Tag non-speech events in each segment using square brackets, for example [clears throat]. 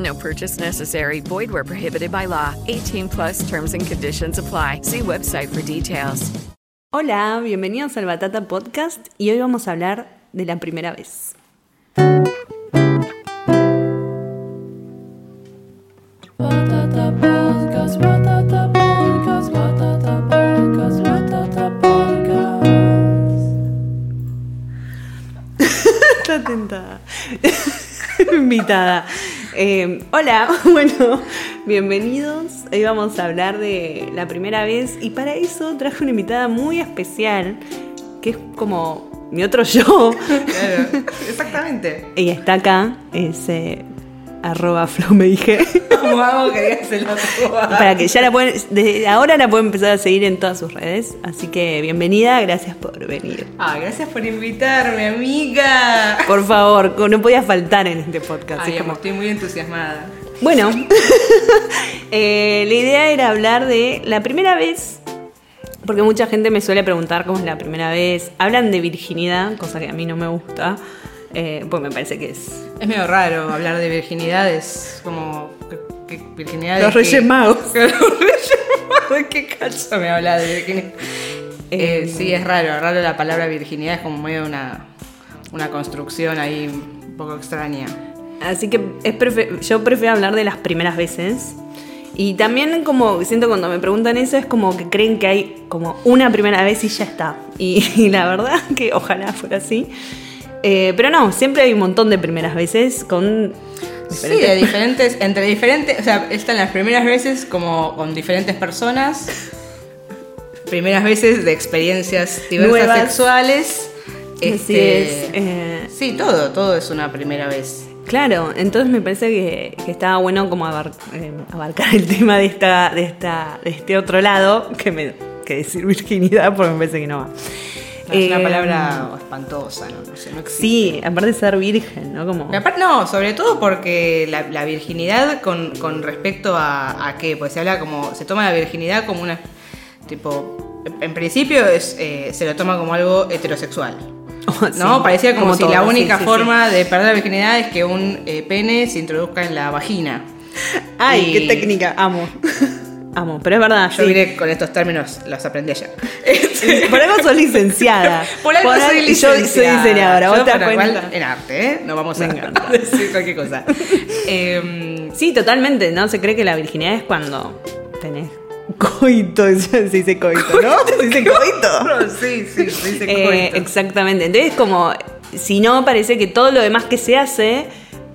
No purchase necessary. Void where prohibited by law. 18 plus terms and conditions apply. See website for details. Hola, bienvenidos al Batata Podcast y hoy vamos a hablar de la primera vez. Batata podcast, batata podcast, batata podcast, batata podcast. [laughs] Está tentada. [laughs] Invitada. Eh, hola, [laughs] bueno, bienvenidos. Hoy vamos a hablar de la primera vez y para eso traje una invitada muy especial que es como mi otro yo. [laughs] Exactamente. Ella está acá, es eh, arroba flow me dije. [laughs] Vamos, Para que ya la pueden, desde ahora la pueden empezar a seguir en todas sus redes. Así que bienvenida, gracias por venir. Ah, gracias por invitarme, amiga. Por favor, no podía faltar en este podcast. Ay, es como- estoy muy entusiasmada. Bueno, [laughs] eh, la idea era hablar de la primera vez, porque mucha gente me suele preguntar cómo es la primera vez. Hablan de virginidad, cosa que a mí no me gusta, eh, pues me parece que es... Es medio raro hablar de virginidad, es como. ¿qué- qué virginidad de Los? Reyes Magos. Los Reyes Magos, ¿De qué cacho me habla de virginidad? Eh, Eh, sí, es raro, raro la palabra virginidad, es como medio una, una construcción ahí un poco extraña. Así que es yo prefiero hablar de las primeras veces. Y también como siento cuando me preguntan eso es como que creen que hay como una primera vez y ya está. Y, [laughs] y la verdad que ojalá fuera así. Eh, pero no, siempre hay un montón de primeras veces con... Sí, de diferentes, entre diferentes, o sea, están las primeras veces como con diferentes personas, primeras veces de experiencias diversas Nuevas. sexuales. Así este, es, eh. Sí, todo, todo es una primera vez. Claro, entonces me parece que, que estaba bueno como abar- eh, abarcar el tema de esta, de esta, de este otro lado, que me que decir virginidad, porque me parece que no va. Es una Eh, palabra espantosa, ¿no? No sé, no existe. Sí, aparte de ser virgen, ¿no? Como. Aparte, no, sobre todo porque la, la virginidad con, con respecto a, a qué, pues se habla como, se toma la virginidad como una, tipo, en principio es, eh, se lo toma como algo heterosexual. [laughs] ¿No? Sí, Parecía como, si todo, la única sí, forma de perder la virginidad es que un eh, pene se introduzca en la vagina. Ay, Y- qué técnica, amo. [laughs] amo, pero es verdad. Yo sí. vine con estos términos, los aprendí allá. Por algo [laughs] soy licenciada. Por algo soy licenciada. Yo soy diseñadora, Yo vos te das cuenta. En arte, ¿eh? No vamos a Me [laughs] decir cualquier cosa. [laughs] Em, Sí, totalmente, ¿no? Se cree que la virginidad es cuando tenés coito, se dice coito, ¿no? Se dice coito. sí, sí, se dice Eh, coito. exactamente. Entonces, como, si no, parece que todo lo demás que se hace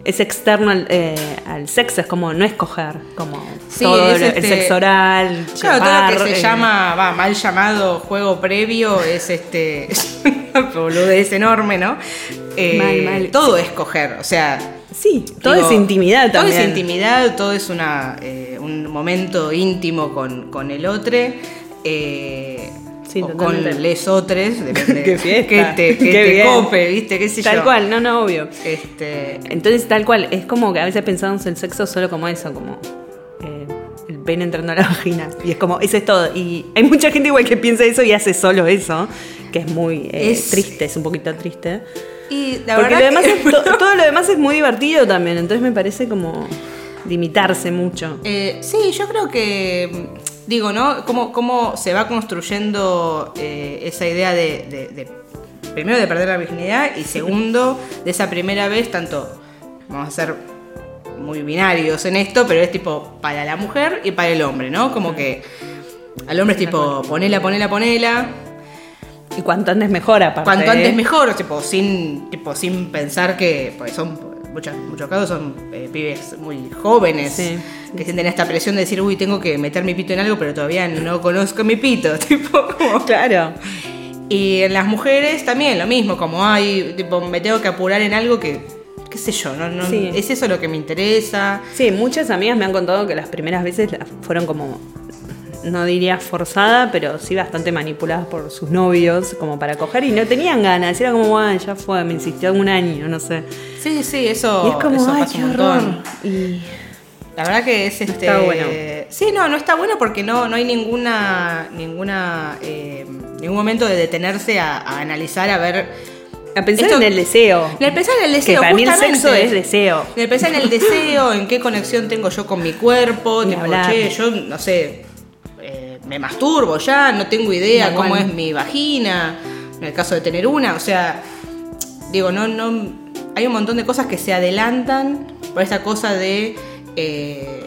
es externo al, eh, al sexo, es como no escoger, como Sí, todo es lo- el este- sexo oral, Claro, todo lo que se eh, llama, va, mal llamado juego previo es este. [laughs] boludez enorme, ¿no? Eh, Mal, mal. Todo es coger, o sea. Sí, todo digo, es intimidad Todo también. es intimidad, todo es una, eh, un momento íntimo con, con el otro. Eh, Sí, o con les otros, [laughs] depende que te, que te cope, ¿viste? ¿Qué sé Tal yo? cual, no, no, obvio. Este, Entonces, tal cual, es como que a veces pensamos el sexo solo como eso, como eh, el pene entrando a la [laughs] vagina. Y es como, eso es todo. Y hay mucha gente igual que piensa eso y hace solo eso, que es muy eh, Es- triste, es un poquito triste. y la Porque lo verdad demás que- es- [laughs] to- todo lo demás es muy divertido también, entonces me parece como limitarse mucho. Eh, sí, yo creo que, digo, ¿no? Cómo, cómo se va construyendo eh, esa idea de, de- de, primero, de perder la virginidad y [laughs] segundo, de esa primera vez, tanto, vamos a ser muy binarios en esto, pero es tipo para la mujer y para el hombre, ¿no? Como que Al hombre es tipo, ponela, ponela, ponela. Y cuanto antes mejor, aparte. Cuanto ¿eh? antes mejor, tipo, sin, tipo, sin pensar que, pues son, muchos, muchos casos son eh, pibes muy jóvenes Sí. que sienten esta presión de decir, uy, tengo que meter mi pito en algo, pero todavía no conozco mi pito, [laughs] tipo, como... Claro. Y en las mujeres también lo mismo, como, ay, tipo, me tengo que apurar en algo que, qué sé yo, no, no, Sí. es eso lo que me interesa. Sí, muchas amigas me han contado que las primeras veces fueron como, no diría forzada, pero sí bastante manipuladas por sus novios, como para coger y no tenían ganas. Era como, bueno, ya fue, me insistió un año, no sé. Sí, sí, eso, y es como, eso ay, pasa qué un horror. Y La verdad que es este. está bueno. Sí, no, no está bueno porque no, no hay ninguna. ninguna. eh, ningún momento de detenerse a, a analizar, a ver. a pensar Esto- en el deseo. En el pensar en el deseo. Que para mí el sexo es deseo. En el pensar en el deseo, en qué conexión tengo yo con mi cuerpo. [laughs] Tipo, che, yo no sé. Me masturbo ya, no tengo idea cómo es mi vagina. En el caso de tener una, o sea. Digo, no, no. Hay un montón de cosas que se adelantan por esta cosa de. eh,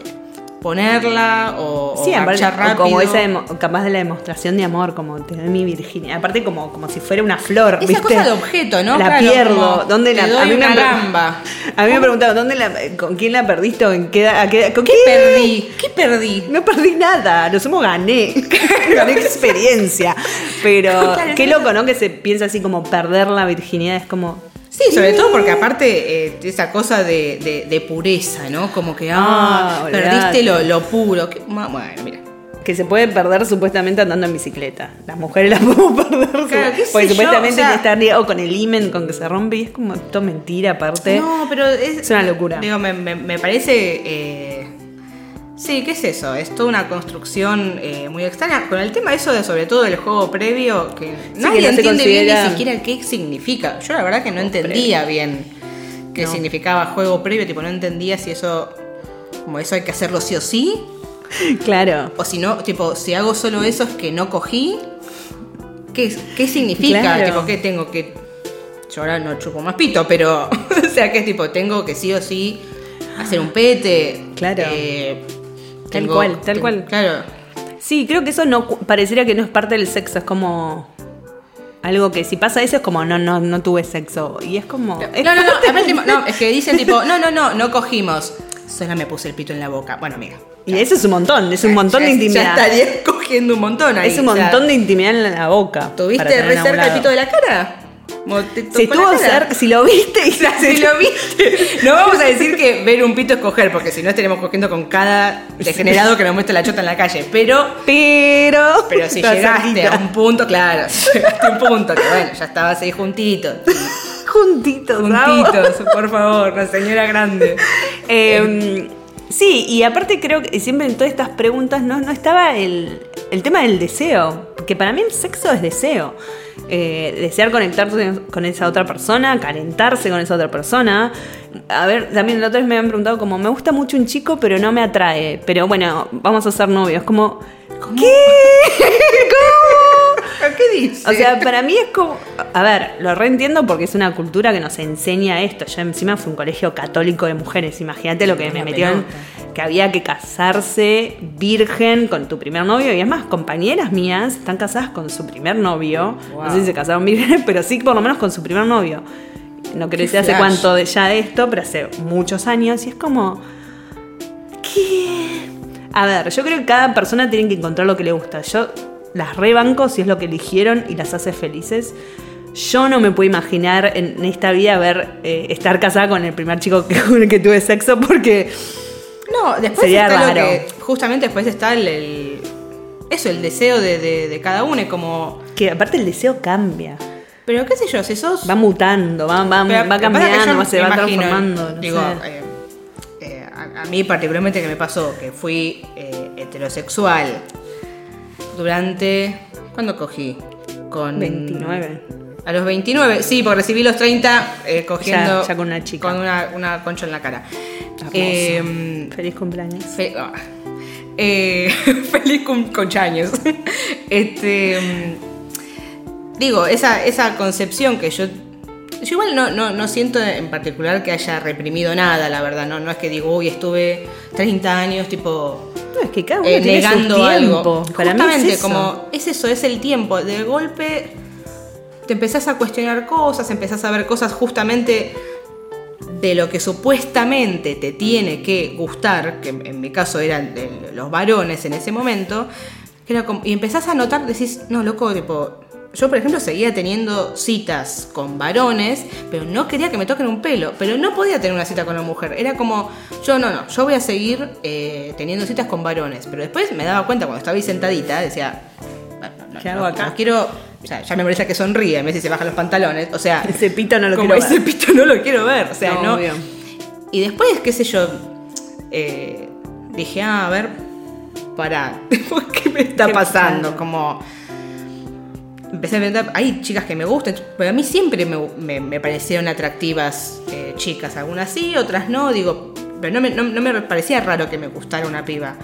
ponerla o, o Sí, aparte, rápido. como esa capaz de la demostración de amor, como te doy mi virginidad. Aparte como, como si fuera una flor, Esa ¿viste? cosa de objeto, ¿no? La Claro, pierdo. ¿Dónde te la doy [laughs] a mí me una gamba. A mí me preguntaban, ¿dónde la, ¿con quién la perdiste o en qué, a qué- con ¿Qué perdí? ¿Qué perdí? No perdí nada, lo sumo gané. [laughs] [laughs] gané experiencia. Pero Claro, qué loco, ¿no? Que se piensa así como perder la virginidad. Es como. Sí, sobre todo porque aparte eh, esa cosa de, de- de pureza, ¿no? Como que, ah, Ah, perdiste lo, lo puro. Bueno, mira. Que se puede perder supuestamente andando en bicicleta. Las mujeres las [laughs] podemos perder. Claro, sé porque supuestamente o sea- está ligado con el imen, con que se rompe. Y es como todo mentira, aparte. No, pero es, Es una locura. Digo, me, me- me parece. eh, sí, ¿qué es eso? Es toda una construcción eh, muy extraña. Con el tema eso de sobre todo el juego previo, que nadie que no entiende bien considera- ni siquiera qué significa. Yo la verdad que no entendía bien qué No. significaba juego previo, tipo, no entendía si eso. Como eso hay que hacerlo sí o sí. [laughs] Claro. O si no, tipo, si hago solo eso es que no cogí. ¿Qué, qué significa? Claro. Tipo, ¿qué tengo que.? Yo ahora no chupo más pito, pero. [laughs] o sea, que tipo, tengo que sí o sí hacer un pete. Claro. eh, Tal tengo- cual, tal ten- cual. Claro. Sí, creo que eso no parecería que no es parte del sexo. Es como. Algo que si pasa eso es como no, no, no tuve sexo. Y es como. es No, no, no, parte- aparte, tipo, no, es que dicen tipo, no, no, no, no cogimos. [laughs] Solo me puse el pito en la boca. Bueno, mira. Y eso es un montón, es un montón de intimidad. Ya estaría [laughs] cogiendo un montón ahí. es un o sea, montón de intimidad en la boca. ¿Tuviste para tener re a un cerca el pito de la cara? Si estuvo cerca, si lo viste [laughs] y si lo viste. No vamos a decir que ver un pito es coger, porque si no estaremos cogiendo con cada degenerado que nos muestra la chota en la calle. Pero, Pero. pero si [laughs] llegaste cerquita. a un punto, claro, [laughs] llegaste a un punto, que bueno, ya estabas ahí juntito. Juntitos. Juntitos, por favor, la señora grande. Eh, sí, y aparte creo que siempre en todas estas preguntas no, no estaba el, el tema del deseo, porque para mí el sexo es deseo. Eh, desear conectarse con esa otra persona, calentarse con esa otra persona. A ver, también la otra vez me habían preguntado como, me gusta mucho un chico, pero no me atrae. Pero bueno, vamos a ser novios. Como, ¿qué? [laughs] ¿Cómo? ¿Qué dices? O sea, para mí es como. A ver, lo reentiendo porque es una cultura que nos enseña esto. Yo encima fue un colegio católico de mujeres. Imagínate lo que me metieron. Que había que casarse virgen con tu primer novio. Y es más, compañeras mías están casadas con su primer novio. No sé si se casaron vírgenes, [laughs] pero sí por lo menos con su primer novio. No quiero decir hace cuánto de ya de esto, pero hace muchos años. Y es como. ¿Qué? A ver, yo creo que cada persona tiene que encontrar lo que le gusta. Yo las rebanco si es lo que eligieron y las hace felices. Yo no me puedo imaginar en esta vida ver eh, estar casada con el primer chico que, [laughs] con el que tuve sexo porque No, después Sería está lo raro. que. Justamente después está el. el- eso, el deseo de, de- de cada uno. Es como. que aparte el deseo cambia. Pero qué sé yo, si sos. Va mutando, va, va, Pero va cambiando, se va imagino, transformando. no Digo, sé. eh, eh, a, a mí particularmente que me pasó que fui heterosexual durante... ¿Cuándo cogí? Con 29. A los 29, sí, porque recibí los 30 eh, cogiendo... Ya- ya con una chica. Con una, una concha en la cara. Eh, Feliz cumpleaños. Fe- ah. Eh, [laughs] feliz cum- conchaños. [laughs] Este, mm, digo, esa, esa concepción que yo Yo igual no, no, no siento en particular que haya reprimido nada, la verdad. No, no es que digo, uy, estuve 30 años, tipo, No, es que cada uno eh, tiene su negando tiempo. algo. Para mí Justamente, es eso. como es eso, es el tiempo. De golpe te empezás a cuestionar cosas, empezás a ver cosas justamente de lo que supuestamente te tiene que gustar, que en mi caso eran los varones en ese momento, que era como- y empezás a notar, decís, no, loco, tipo, yo por ejemplo seguía teniendo citas con varones, pero no quería que me toquen un pelo, pero no podía tener una cita con una mujer, era como, yo no, no, yo voy a seguir eh, teniendo citas con varones, pero después me daba cuenta cuando estaba ahí sentadita, decía, no, no, ¿Qué hago no, acá? no quiero, o sea, ya me molesta que sonríe, me dice se bajan los pantalones, o sea, Ese pito no lo como quiero ese ver. pito no lo quiero ver, o sea, No, no. obvio. Y después, qué sé yo, eh, dije, ah, a ver, pará, [laughs] ¿qué me está ¿Qué pasando? pasa? Como empecé a ver, hay chicas que me gustan, pero a mí siempre me, me- me parecieron atractivas eh, chicas, algunas sí, otras no, digo, pero no me, no- no me parecía raro que me gustara una piba.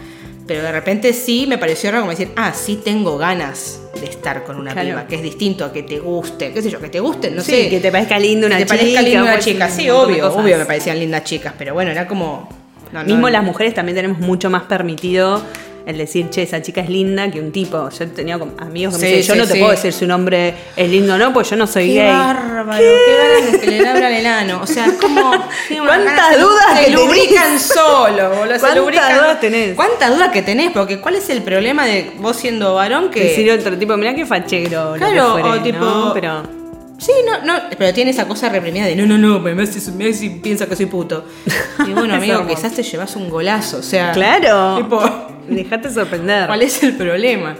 Pero de repente sí me pareció raro como decir, ah, sí tengo ganas de estar con una Claro. piba, que es distinto a que te guste, qué sé yo, que te guste, no Sí, sé. que te parezca linda una que te parezca chica, linda una chica, sí, obvio, obvio me parecían lindas chicas, pero bueno, era como... no, Mismo las mujeres también tenemos mucho más permitido el decir, che, esa chica es linda que un tipo. Yo he tenido como amigos que me Sí, dicen, yo sí, no te sí. puedo decir si un hombre es lindo o no, pues yo no soy Qué gay. bárbaro, qué, ganas de que le abran el ano. O sea, es como. [laughs] qué ¿Cuántas dudas se que lubrican tenés? solo, boludo. ¿Cuántas lubrican. dudas tenés? ¿Cuántas dudas que tenés? Porque ¿cuál es el problema de vos siendo varón que. Decir otro tipo, mirá qué fachero. lo Claro, que fuere, o tipo- ¿no? Pero. Sí, no, no, pero tiene esa cosa reprimida de no, no, no, me hace, me hace- piensa que soy puto. Y bueno, [laughs] amigo, quizás te llevas un golazo, o sea. Claro. Tipo, [laughs] Dejate sorprender. ¿cuál es el problema?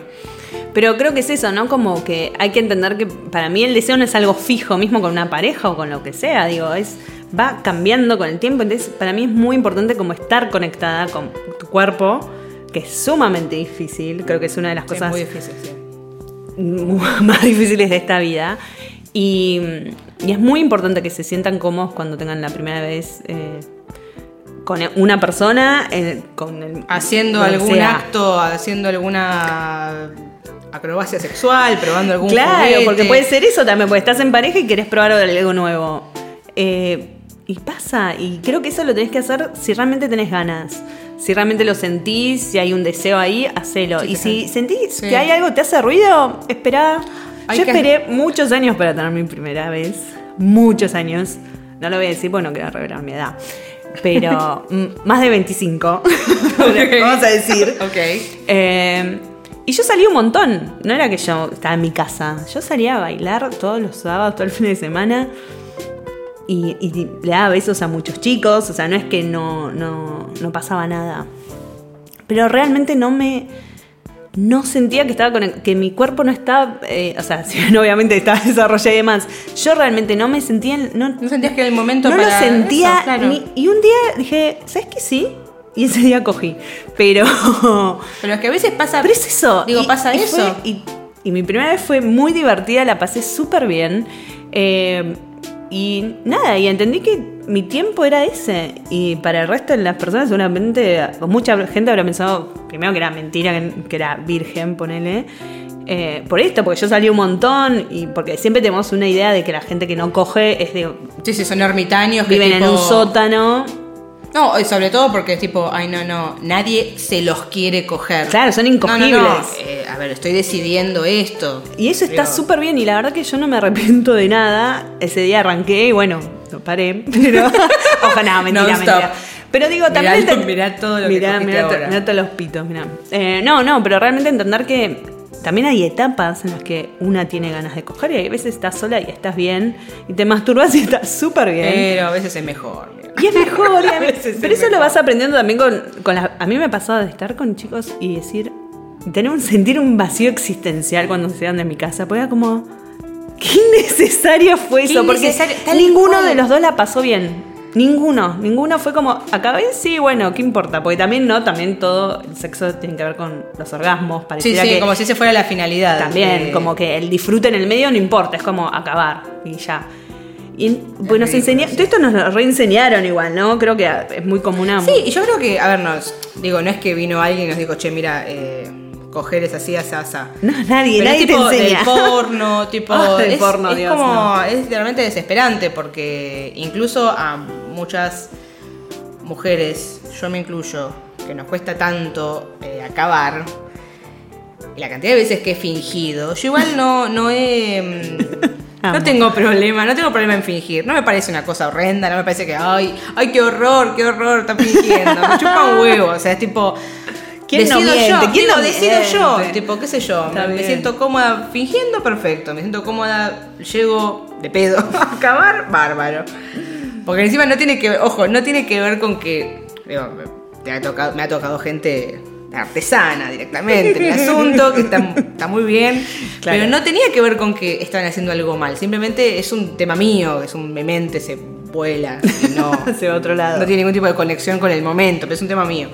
Pero creo que es eso, ¿no? Como que hay que entender que para mí el deseo no es algo fijo, mismo con una pareja o con lo que sea, digo, es va cambiando con el tiempo, entonces para mí es muy importante como estar conectada con tu cuerpo, que es sumamente difícil, creo que es una de las Sí, cosas muy difícil, sí. [laughs] más difíciles de esta vida. Y, y es muy importante que se sientan cómodos cuando tengan la primera vez eh, con una persona, eh, con el- haciendo algún sea. acto, haciendo alguna acrobacia sexual, probando algún Claro, juguete. porque puede ser eso también, porque estás en pareja y querés probar algo nuevo. Eh, y pasa, y creo que eso lo tenés que hacer si realmente tenés ganas. Si realmente lo sentís, si hay un deseo ahí, hacelo. Sí, y si sentís Sí. que hay algo que te hace ruido, esperá. Hay Yo que- esperé muchos años para tener mi primera vez. Muchos años. No lo voy a decir porque no quiero revelar mi edad. Pero [laughs] mm, más de 25. [laughs] Vamos a decir. Ok. Eh, y yo salí un montón. No era que yo estaba en mi casa. Yo salía a bailar todos los sábados, todo el fin de semana. Y, y le daba besos a muchos chicos. O sea, no es que no, no, no pasaba nada. Pero realmente no me. No sentía que estaba con que mi cuerpo no estaba. eh, o sea, [laughs] si bien obviamente estaba [laughs] desarrollado y demás. Yo realmente no me sentía. No, ¿No sentías que era el momento no para lo sentía. eso? Claro. ni- y un día dije, ¿sabes qué? Sí. Y ese día cogí. Pero. [laughs] Pero es que a veces pasa... Pero es eso. Digo, y- pasa y eso. fue- y, y mi primera vez fue muy divertida, la pasé súper bien. Eh, y nada, y entendí que mi tiempo era ese. Y para el resto de las personas, seguramente, mucha gente habrá pensado, primero que era mentira, que, era virgen, ponele. Eh, por esto, porque yo salí un montón y porque siempre tenemos una idea de que la gente que no coge es de. Sí, sí, son ermitaños que viven en un sótano. No, y sobre todo porque es tipo, ay, no, no, nadie se los quiere coger. Claro, son No, no, incogibles. no, eh, a ver, estoy decidiendo esto. Y eso está súper bien y la verdad que yo no me arrepiento de nada. Ese día arranqué y bueno, lo paré. [laughs] Pero ojalá, mentira, mentira. Pero digo, también... Mirá, enten- mirá todo lo que mirá, cogiste mirá ahora. mirá todos los pitos, mirá. Eh, no, no, pero realmente entender que también hay etapas en las que una tiene ganas de coger y hay veces estás sola y estás bien y te masturbas y estás súper bien. Pero a veces es mejor. Y es mejor, y a mí- veces pero es eso lo vas aprendiendo también con, con la- A mí me ha pasado de estar con chicos y decir. Tener un, sentir un vacío existencial cuando se van de mi casa. Porque era como. Qué innecesario fue Qué eso. Porque ninguno de los dos la pasó bien. Ninguno. Ninguno fue como. Acabé, sí, bueno, ¿qué importa? Porque también no, también todo el sexo tiene que ver con los orgasmos. Sí, Pareciera sí, que como si ese fuera la finalidad. también, como que el disfrute en el medio no importa, es como acabar y ya. Y pues nos ridículo, enseña, sí. todo esto nos reenseñaron igual, ¿no? Creo que es muy común a Sí, y yo creo que, a ver, nos, digo, no es que vino alguien y nos dijo, che, mira, eh, coger es así, así, así. No, nadie, Pero nadie es tipo te enseña. del [laughs] porno, tipo. Del es, porno, es Dios, como. no. Es realmente desesperante porque incluso a muchas mujeres, yo me incluyo, que nos cuesta tanto eh, acabar. y La cantidad de veces que he fingido. Yo igual no, no he. [laughs] Amo. No tengo problema, no tengo problema en fingir. No me parece una cosa horrenda, no me parece que, ay, ay, qué horror, qué horror, está fingiendo. Me chupa un huevo, o sea, es tipo. ¿Quién no decido miente? yo, ¿Quién digo, no decido yo, tipo, qué sé yo, me, siento cómoda fingiendo, perfecto, me siento cómoda, llego de pedo [laughs] a acabar, bárbaro. Porque encima no tiene que ver, ojo, no tiene que ver con que, digo, me ha tocado, me ha tocado gente artesana directamente en el asunto, que está, está muy bien, Claro. pero no tenía que ver con que estaban haciendo algo mal, simplemente es un tema mío, es un memente, se vuela, no, [laughs] Hacia otro lado. no tiene ningún tipo de conexión con el momento, pero es un tema mío.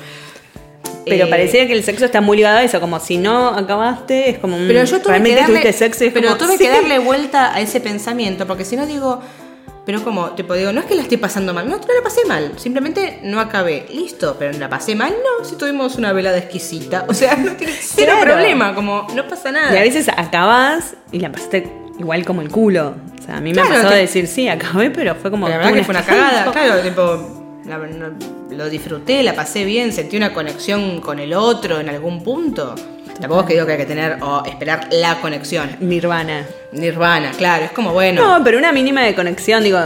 Pero Eh, parecía que el sexo está muy ligado a eso, como si no acabaste, es como un. Pero yo tuve que darle, tuviste sexo y es pero como, tuve sí. que darle vuelta a ese pensamiento, porque si no digo, pero como, tipo digo, no es que la esté pasando mal, no, no la pasé mal, simplemente no acabé, listo, pero la pasé mal, no, si tuvimos una velada exquisita, o sea, no tiene [laughs] cero Claro. problema, como, no pasa nada. Y a veces acabás y la pasaste igual como el culo. O sea, a mí me Claro, ha pasado que- de decir, sí, acabé, pero fue como. la verdad tuve que fue una cagada, [laughs] claro, tipo, la- no- lo disfruté, la pasé bien, sentí una conexión con el otro en algún punto. Tampoco es que digo que hay que tener o esperar la conexión. Nirvana. Nirvana, claro, es como bueno. No, pero una mínima de conexión, digo.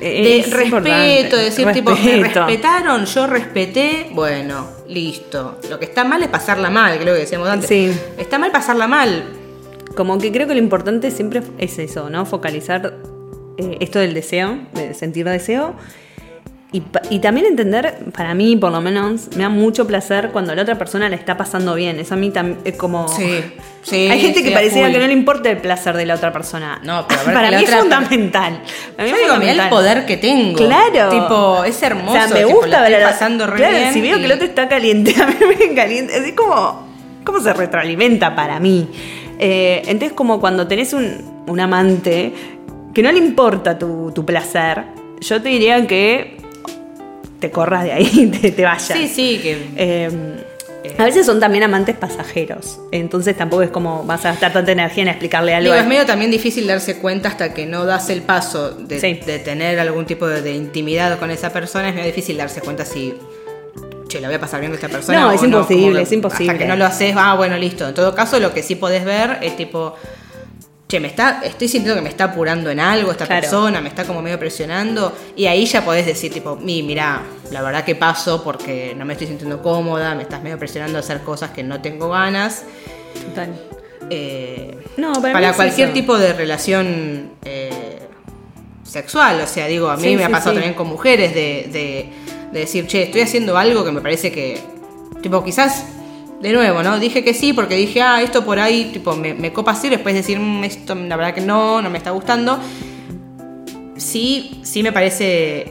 de es respeto, decir tipo, me respetaron, yo respeté, bueno, listo. Lo que está mal es pasarla mal, que es lo que decíamos antes. Sí. Está mal pasarla mal. Como que creo que lo importante siempre es eso, ¿no? Focalizar eh, esto del deseo, de sentir deseo. Y, también entender, para mí por lo menos, me da mucho placer cuando la otra persona la está pasando bien. Eso a mí también es como... Sí, sí, [laughs] Hay gente que sí, a pareciera full. que no le importa el placer de la otra persona. No, [laughs] pero ver para mí es fundamental. Para mí Yo es digo, mirá el fundamental. poder que tengo. Claro. Tipo, es hermoso. O sea, me tipo, gusta la estoy la- pasando re claro, bien Si veo y- que el otro está caliente, [laughs] a mí me caliente. Es como. ¿Cómo se retroalimenta para mí? Eh, entonces, como cuando tenés un, un amante que no le importa tu, tu placer, yo te diría que te corras de ahí, [laughs] te, te vayas. Sí, sí, que. Eh, a veces son también amantes pasajeros, entonces tampoco es como vas a gastar tanta energía en explicarle algo. Digo, es medio también difícil darse cuenta hasta que no das el paso de, Sí. de tener algún tipo de, de intimidad con esa persona. Es medio difícil darse cuenta si, che, la voy a pasar bien con esta persona. No, o es imposible, que es imposible. Hasta que no lo haces, ah, bueno, listo. En todo caso, lo que sí podés ver es tipo, che, me está, estoy sintiendo que me está apurando en algo esta Claro. persona, me está como medio presionando. Y ahí ya podés decir, tipo, mi, mira, la verdad que paso porque no me estoy sintiendo cómoda, me estás medio presionando a hacer cosas que no tengo ganas. Total. Eh, No, para para cualquier tipo de relación eh, sexual. O sea, digo, a mí Sí, me ha pasado sí. también con mujeres de, de- de decir, che, estoy haciendo algo que me parece que. Tipo, quizás. De nuevo, ¿no? Dije que sí porque dije, ah, esto por ahí, tipo, me, me copa así, después decir, "Mm, esto la verdad que no, no me está gustando. Sí, sí me parece.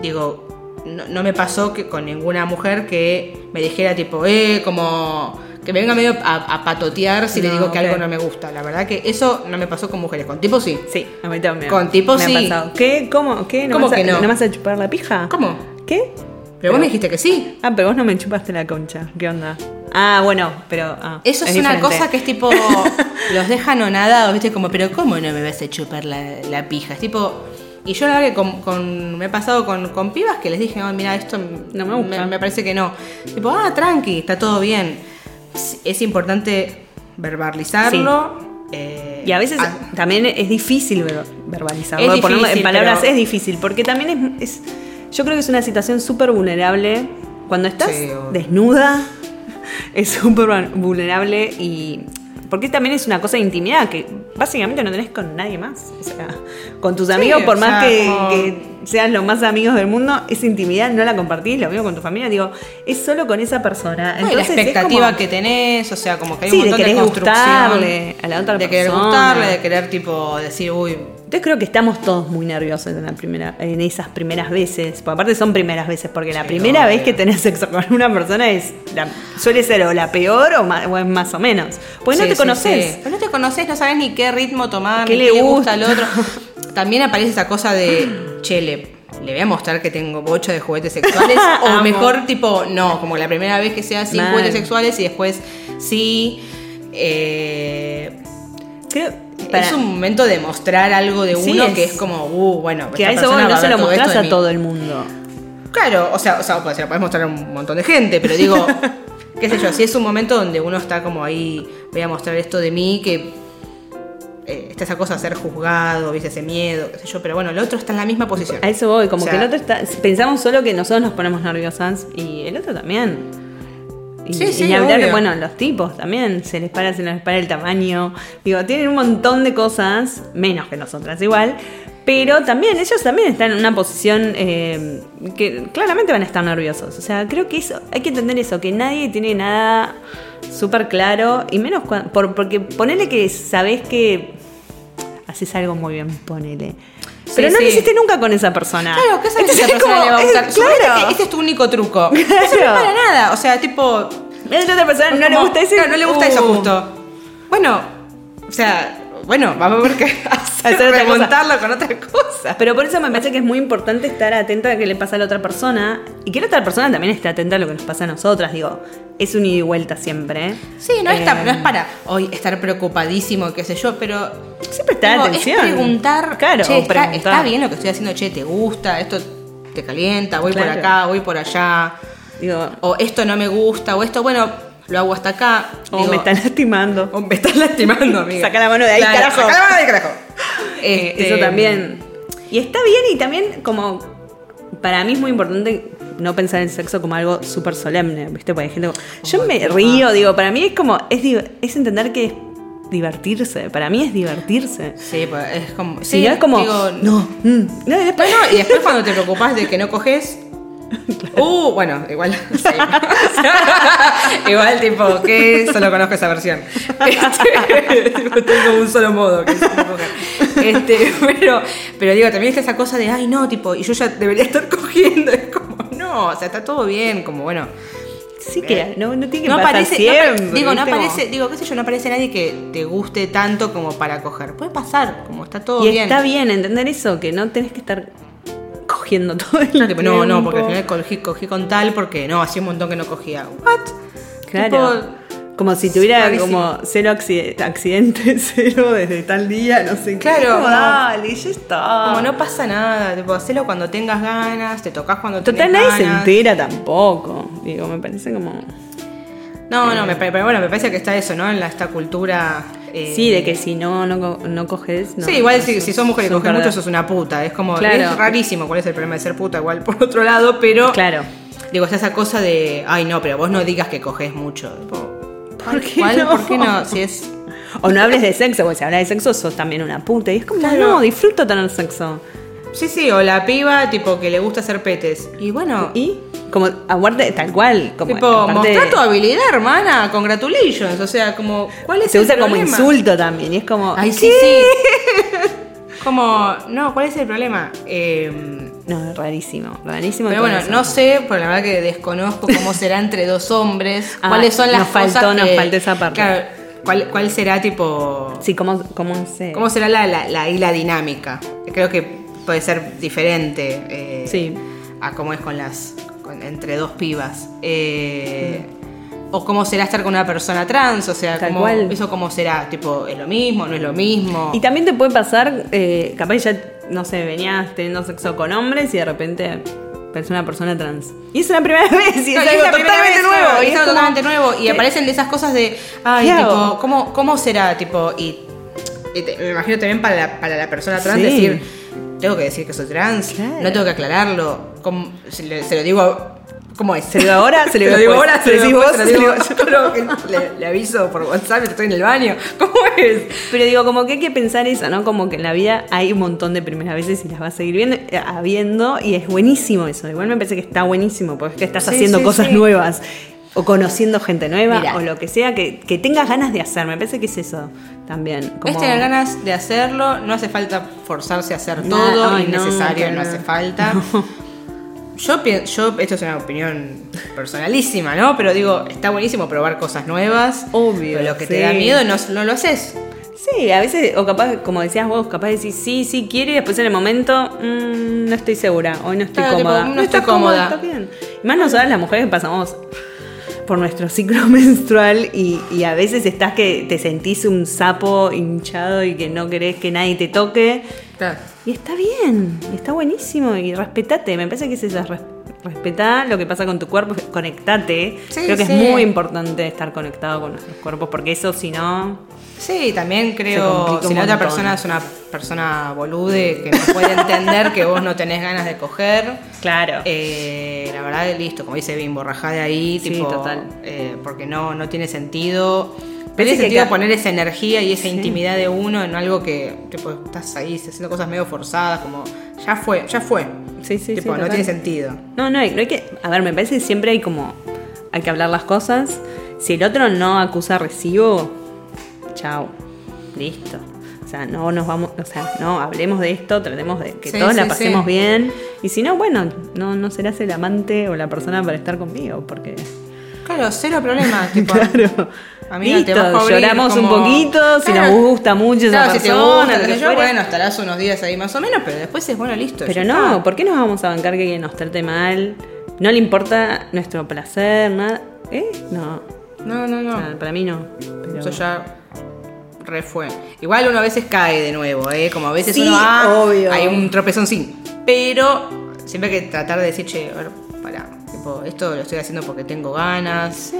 Digo, no, no me pasó que con ninguna mujer que me dijera, tipo, eh, como. Que me venga medio a, a patotear si le digo que algo no me gusta. La verdad que eso no me pasó con mujeres. Con tipos sí. Sí, a mí también. Con tipo me sí. Ha pasado. ¿Qué? ¿Cómo? ¿Qué? ¿No ¿Cómo vas a- que no? ¿No vas a chupar la pija? ¿Cómo? ¿Qué? Pero vos me dijiste que sí. Ah, pero vos no me chupaste la concha. ¿Qué onda? Ah, bueno, pero. ah, Eso es, una diferente. cosa que es tipo. [laughs] los dejan anonadados, ¿viste? Como, pero ¿cómo no me vas a chupar la, la pija? Es tipo. Y yo la verdad que con, con- me he pasado con, con pibas que les dije, "Ay, mira, esto No me gusta". Me, parece que no. Tipo, ah, tranqui, está todo bien. Es- Es importante verbalizarlo. eh, Y a veces ah, también es difícil ver- verbalizarlo. Es ponerlo en palabras pero- es difícil, porque también es, es- Yo creo que es una situación súper vulnerable. Cuando estás Sí, desnuda, [laughs] es súper vulnerable y. Porque también es una cosa de intimidad que básicamente no tenés con nadie más. O sea, con tus amigos, por más sea, que, como- que sean los más amigos del mundo, esa intimidad no la compartís, lo mismo con tu familia. Digo, es solo con esa persona. la Entonces, es expectativa como- que tenés, o sea, como que hay Sí, un de montón de, querer construcción. gustarle a la otra de querer persona. gustarle, de querer, tipo, decir, uy, Entonces creo que estamos todos muy nerviosos en, la primera, en esas primeras veces. Porque aparte son primeras veces, porque la Sí, primera vez que tenés sexo con una persona es la- suele ser o la peor o, más o menos. Porque no te conoces. sí. Pero no te conoces, no sabes ni qué ritmo tomar, ¿Qué ni le qué le gusta gusta? al otro. [laughs] También aparece esa cosa de, [clears throat] che, le, le voy a mostrar que tengo bocha de juguetes sexuales. [laughs] o mejor, tipo, no, como la primera vez que sea sin juguetes sexuales y después sí. eh, Creo, para- es un momento de mostrar algo de Sí, uno es- que es como, uh, bueno, que a eso vos no se lo mostrás a todo el mundo. Claro, o sea, o sea pues, se lo podés mostrar a un montón de gente, pero digo, [laughs] qué sé yo, si es un momento donde uno está como ahí, voy a mostrar esto de mí, que eh, está esa cosa de ser juzgado, viste ese miedo, qué sé yo, pero bueno, el otro está en la misma posición. A eso voy, como O sea, que el otro está. Pensamos solo que nosotros nos ponemos nerviosas y el otro también. Y, Sí, sí, y ni hablar, obvio. bueno, los tipos también, se les para, se les para el tamaño. Digo, tienen un montón de cosas, menos que nosotras igual, pero también, ellos también están en una posición eh, que claramente van a estar nerviosos. O sea, creo que eso, hay que entender eso, que nadie tiene nada súper claro, y menos cuan- por, porque ponele que sabés que haces algo muy bien, ponele. Pero no lo hiciste nunca con esa persona. Claro, ¿qué sabes que Entonces esa es persona como, le va a gustar? Suponete claro. que este es tu único truco. Eso [laughs] no es para nada. O sea, tipo. A otra persona no le gusta ese. claro, no le gusta eso Uh. justo. Bueno, o sea, bueno, vamos a ver qué [laughs] hacer, Hacer otra cosa. remontarlo con otra cosa. Pero por eso me parece que es muy importante estar atenta a qué le pasa a la otra persona y que la otra persona también esté atenta a lo que nos pasa a nosotras. Digo, es un ida y vuelta siempre. ¿eh? Sí, no, Eh, está, no es para hoy estar preocupadísimo, qué sé yo, pero. Siempre está digo, atención. Es preguntar. Claro, che, está, preguntar. está bien lo que estoy haciendo, che, ¿te gusta? Esto te calienta, voy por acá, voy por allá. Digo, O esto no me gusta, o esto, bueno, lo hago hasta acá. o Digo, me está lastimando. o me estás lastimando, amiga. Saca la mano de ahí, carajo. Saca la mano de ahí, carajo. Este, Eso también. Y está bien y también como... Para mí es muy importante no pensar en el sexo como algo súper solemne, ¿viste? Porque hay gente... como- Yo me río, digo, para mí es como... Es, es entender que es divertirse. Para mí es divertirse. Sí, pues es como. Si no es como... digo, no, mm, no, después- Bueno, y después cuando te preocupas de que no coges. [laughs] Uh, bueno, igual. [laughs] sí. [laughs] igual, tipo, que solo conozco esa versión. Este, tipo, tengo un solo modo que es. Este, pero, pero digo, también está esa cosa de, ay, no, tipo, y yo ya debería estar cogiendo. Es como, no, o sea, está todo bien, como bueno. Sí que no, no tiene que No pasar aparece, siempre. digo, no aparece, digo, qué sé yo, no aparece nadie que te guste tanto como para coger. Puede pasar, como está todo Y bien. está bien entender eso, que no tenés que estar cogiendo [laughs] todo el Claro, tipo, no, no, porque al final cogí, cogí con tal porque no, hacía un montón que no cogía. ¿What? Claro. Tipo, como si tuviera como cero acci- accidentes, [laughs] cero desde tal día, no sé qué. Claro, Como, como- dale, ya está. Como no pasa nada, tipo, hacelo cuando tengas ganas, te tocas cuando Total, tengas nadie se ganas. entera tampoco. Digo, me parece como. No, no, me, pare- pero bueno, me parece que está eso, ¿no? En la, esta cultura. Eh, Sí, de que si no, no, no coges. No, sí, igual no si, sos- si sos mujer y coges mucho, sos una puta. Es como, Claro. es rarísimo cuál es el problema de ser puta, igual [laughs] por otro lado, pero. Claro. Digo, está esa cosa de, ay, no, pero vos no digas que coges mucho. ¿Por qué ¿cuál? no? ¿Por qué no? Si es. [laughs] O no hables de sexo, porque si hablas de sexo sos también una puta. Y es como, Claro. no, disfruto tener sexo. Sí, sí, o la piba, tipo, que le gusta hacer petes. Y bueno. Y como, aguarte tal cual. Como, Tipo, aparte- mostrar tu habilidad, hermana, congratulations. O sea, como, ¿cuál es Se el usa como insulto también. Y es como. Ay, sí, sí. [laughs] como, no, ¿cuál es el problema? Eh, No, rarísimo, rarísimo. pero bueno, no sé, porque la verdad que desconozco cómo [laughs] será entre dos hombres. Ah, ¿Cuáles son las nos faltó, cosas nos que- faltó esa parte. Claro, ¿cuál, cuál será tipo. Sí, ¿cómo, cómo se...? ¿Cómo será la, la, la dinámica? Creo que puede ser diferente eh, Sí. a cómo es con las con- entre dos pibas. Eh, O cómo será estar con una persona trans, o sea, cómo- eso cómo será, tipo, ¿es lo mismo? ¿No es lo mismo? Y también te puede pasar, eh, capaz ya, no sé, venías teniendo sexo con hombres y de repente ves una persona trans. Y es una primera [laughs] vez, y es algo y es la primera totalmente vez, nuevo. y es es algo como- totalmente nuevo. Y aparecen de esas cosas de, ay, ¿Qué tipo? ¿cómo, ¿cómo será? Tipo, y, y te- me imagino también para la, para la persona trans Sí. decir, tengo que decir que soy trans, Claro. no tengo que aclararlo. ¿Cómo- se, le, se lo digo, ¿cómo es? Se lo digo ahora, se lo [laughs] digo digo ahora, se lo digo decís después, se lo vos, digo se lo yo. [laughs] Que le, le aviso por WhatsApp, estoy en el baño. [laughs] ¿Cómo es? Pero digo, como que hay que pensar eso, ¿no? Como que en la vida hay un montón de primeras veces y las vas a seguir viendo, eh, habiendo, y es buenísimo eso. Igual me parece que está buenísimo, porque es que estás Sí, haciendo sí, cosas sí. nuevas, o conociendo gente nueva, Mira. o lo que sea, que, que tengas ganas de hacer. Me parece que es eso también. Como... Es tener ganas de hacerlo, no hace falta forzarse a hacer No, todo, no, innecesario, no, no. hace falta. Yo pienso, yo, esto es una opinión personalísima, ¿no? Pero digo, está buenísimo probar cosas nuevas. Obvio, Pero lo que te da miedo no, no lo haces. Sí, a veces, o capaz, como decías vos, capaz decís sí, sí quiere y después en el momento mm, no estoy segura, hoy no estoy Claro, tipo, cómoda. no estoy estás cómoda. está bien. Y más nosotras las mujeres que pasamos por nuestro ciclo [laughs] menstrual y, y a veces estás que te sentís un sapo hinchado y que no querés que nadie te toque. Claro. Y está bien, está buenísimo y respetate, me parece que es eso, res- respetá lo que pasa con tu cuerpo, conectate. Sí, Creo que sí. es muy importante estar conectado con nuestros cuerpos porque eso si no... Sí, también creo, si la otra persona es una persona bolude que no puede entender que vos no tenés ganas de coger, Claro. eh, la verdad, listo, como dice Bimbo, rajá de ahí, Sí, tipo, total. eh, porque no, no tiene sentido. No tiene que sentido acá- poner esa energía y esa Sí. intimidad de uno en algo que tipo, estás ahí haciendo cosas medio forzadas, como ya fue, ya fue. Sí, sí, sí, tipo, no total. tiene sentido. No, no hay, no hay que. A ver, me parece que siempre hay como. Hay que hablar las cosas. Si el otro no acusa recibo, chao. Listo. O sea, no nos vamos. O sea, no hablemos de esto, tratemos de que Sí, todos la sí, pasemos sí. bien. Y si no, bueno, no, no serás el amante o la persona para estar conmigo, porque. Claro, cero problema. tipo, [laughs] Claro. Amiga, te Listo, a abrir lloramos un poquito, si Claro. nos gusta mucho esa Claro, si te persona, gusta, yo, fuere. bueno, estarás unos días ahí más o menos, pero después es bueno, listo. Pero no, está. ¿por qué nos vamos a bancar que nos trate mal? No le importa nuestro placer, nada. ¿Eh? No. No, no, no. O sea, para mí no. Pero- Eso ya re fue. Igual uno a veces cae de nuevo, ¿eh? Como a veces Sí, uno ah, obvio. hay un tropezón sí. Pero siempre hay que tratar de decir, che. Tipo, esto lo estoy haciendo porque tengo ganas.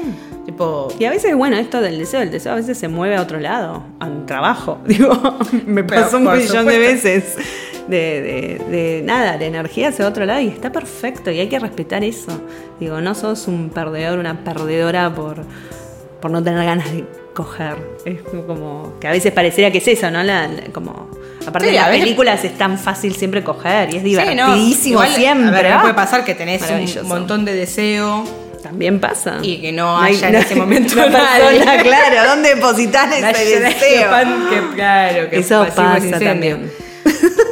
Tipo, Y a veces, bueno, esto del deseo, el deseo a veces se mueve a otro lado, a un trabajo. [laughs] Digo, me pasó un millón de veces. De, de, de nada, la energía hacia otro lado y está perfecto y hay que respetar eso. Digo, no sos un perdedor, una perdedora por, por no tener ganas de coger. Es como que a veces pareciera que es eso, ¿no? La, la- como, aparte Sí, las películas es tan fácil siempre coger y es sí, no, divertidísimo igual, siempre. A ver, no puede pasar que tenés un montón de deseo También pasa. y que no haya en ese momento una persona, claro, ¿dónde depositar [laughs] ese deseo? pan- que- claro, que Eso pasa también.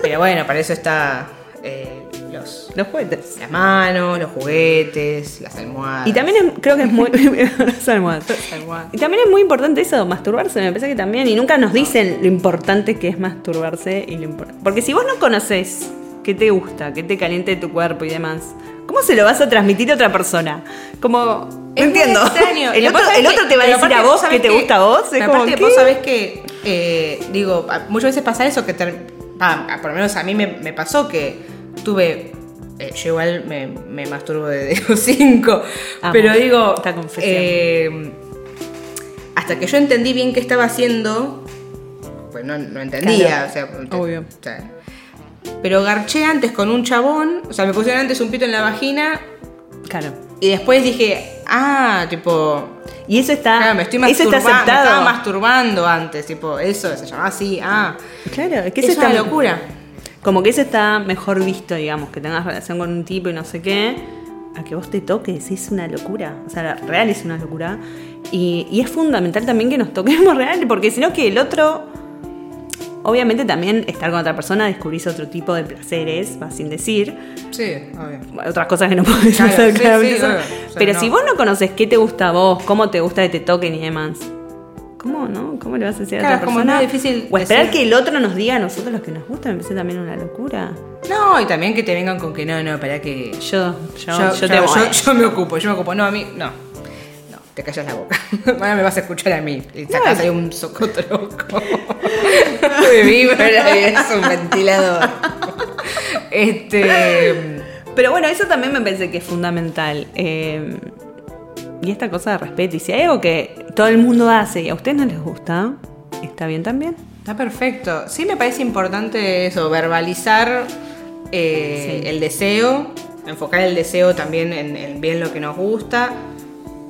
Pero bueno, para eso está eh, los, Los juguetes. las manos, los juguetes, las almohadas. Y también es- creo que es muy. [laughs] las almohadas. Y también es muy importante eso, masturbarse, me parece que también. Y nunca nos dicen lo importante que es masturbarse y lo impor- Porque si vos no conoces qué te gusta, qué te caliente tu cuerpo y demás, ¿cómo se lo vas a transmitir a otra persona? Como. Es entiendo. extraño. [laughs] El otro, el otro te va a decir a vos que te gusta a vos. Es como, aparte ¿qué? vos sabés que, eh, digo, muchas veces pasa eso que por lo menos a mí me, me pasó que tuve. Eh, yo igual me, me masturbo desde [laughs] los 5. Amo Pero digo. esta eh, hasta que yo entendí bien qué estaba haciendo. Pues no, no entendía. Claro, o sea, obvio. o sea, pero garché antes con un chabón. O sea, me pusieron antes un pito en la vagina. Claro. Y después dije, ah, tipo. Y eso está. Claro, me estoy eso masturbando. está Me aceptado. estaba masturbando antes, tipo, eso se llamaba así, ah. Claro, es que Es eso una está locura. Como que eso está mejor visto, digamos, que tengas relación con un tipo y no sé qué, a que vos te toques, es una locura. O sea, real es una locura. Y, y es fundamental también que nos toquemos [laughs] real, porque si no que el otro, obviamente también estar con otra persona, descubrís otro tipo de placeres, va sin decir, Sí, obvio. otras cosas que no [laughs] podés Claro, hacer, sí, claramente sí, son- obvio. O sea, Pero no. si vos no conoces qué te gusta a vos, cómo te gusta que te toquen y demás, ¿cómo no? ¿Cómo le vas a decir a Claro, otra es como persona? muy difícil o esperar decir- que el otro nos diga a nosotros lo que nos gusta, me parece también una locura. No, y también que te vengan con que no, no, para que. Yo, yo, yo, te yo- yo me ocupo, yo me ocupo. No, a mí, no. No, te callas la boca. [laughs] Ahora me vas a escuchar a mí. Y sacas ahí un socoto loco. de vibra y es un ventilador. Este. Pero bueno, eso también me parece que es fundamental. eh, y esta cosa de respeto. Y si hay algo que todo el mundo hace y a ustedes no les gusta, está bien también. Está perfecto. Sí me parece importante eso, verbalizar eh, Sí. el deseo, enfocar el deseo también en, en bien lo que nos gusta,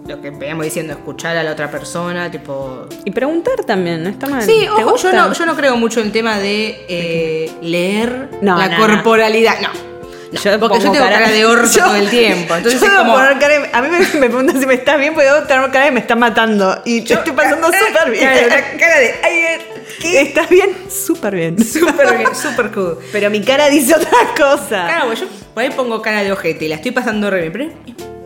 lo que veníamos diciendo, escuchar a la otra persona, tipo... Y preguntar también, no está mal. Sí, ¿Te ojo, yo no, yo no creo mucho en tema de eh, leer No, la no, corporalidad. No. Yo porque yo pongo tengo cara, de orto [laughs] yo- todo el tiempo. Entonces yo es como... poner cara de- a mí me, me preguntan si me estás bien, porque debo tener cara de me está matando. Y yo estoy pasando [laughs] súper bien. Claro, una [laughs] cara de... Ay, eh, ¿qué? ¿Estás bien? Súper bien. Súper bien, súper cool. Pero mi cara dice otra cosa. Claro, pues yo por ahí pongo cara de ojete y la estoy pasando re bien, pero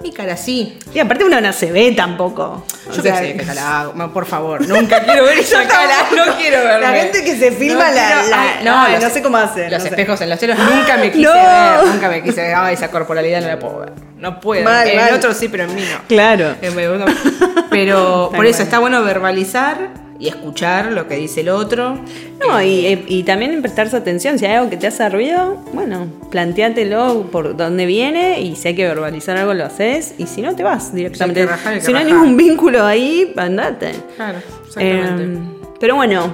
Mi cara sí. Y aparte uno no se ve tampoco. Yo O sea, qué sé hago. Ma, Por favor, [laughs] nunca quiero ver esa cara. No quiero verme. La gente que se filma No la, no, los- sé cómo hacer. Los no sé. espejos en los cielos nunca me [laughs] quise No. ver. Nunca me quise ver. Ay, esa corporalidad no la puedo ver. No puedo. Mal, en mal. otros sí, pero en mí no. Claro. Pero [laughs] por eso está bueno verbalizar y escuchar lo que dice el otro. No, y, eh, y también prestarse atención. Si hay algo que te hace ruido, bueno, planteátelo por dónde viene y si hay que verbalizar algo lo haces y si no te vas directamente. Si rajar, no hay ningún vínculo ahí, andate. Claro, exactamente. Eh, pero bueno,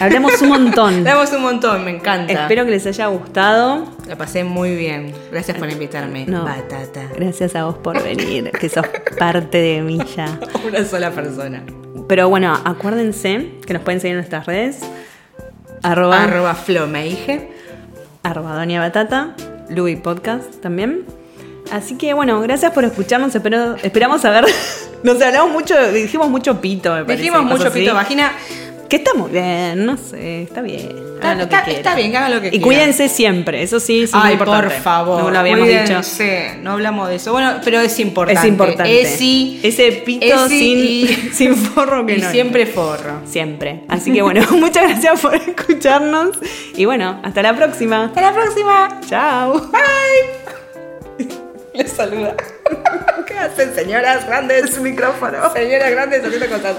hablamos un montón. [laughs] Damos un montón, me encanta. Espero que les haya gustado. La pasé muy bien. Gracias por invitarme. No. Batata. Gracias a vos por venir, que sos [laughs] parte de mí ya. Una sola persona. Pero bueno, acuérdense que nos pueden seguir en nuestras redes. Arroba, Arroba Flomeige. arroba Doña Batata, Louis Podcast también. Así que bueno, gracias por escucharnos. Espero, esperamos haber. [laughs] Nos hablamos mucho, dijimos mucho pito, me parece. Dijimos mucho pito vagina. Que está muy bien, no sé, está bien. Está- Hagan lo que está- quieran. está bien, que hagan lo que Y quieran. cuídense siempre, eso sí, es muy Ay, importante. por favor. No lo habíamos dicho. cuídense. No hablamos de eso. Bueno, pero es importante. Es importante. Esi, Ese pito Esi sin, y- [laughs] sin forro que y no. siempre forro. Siempre. Así que bueno, [laughs] muchas gracias por escucharnos. Y bueno, hasta la próxima. Hasta la próxima. Chao. Bye. [laughs] Les saluda. ¿Qué hacen, señoras grandes? micrófono. Señoras grandes haciendo cosas.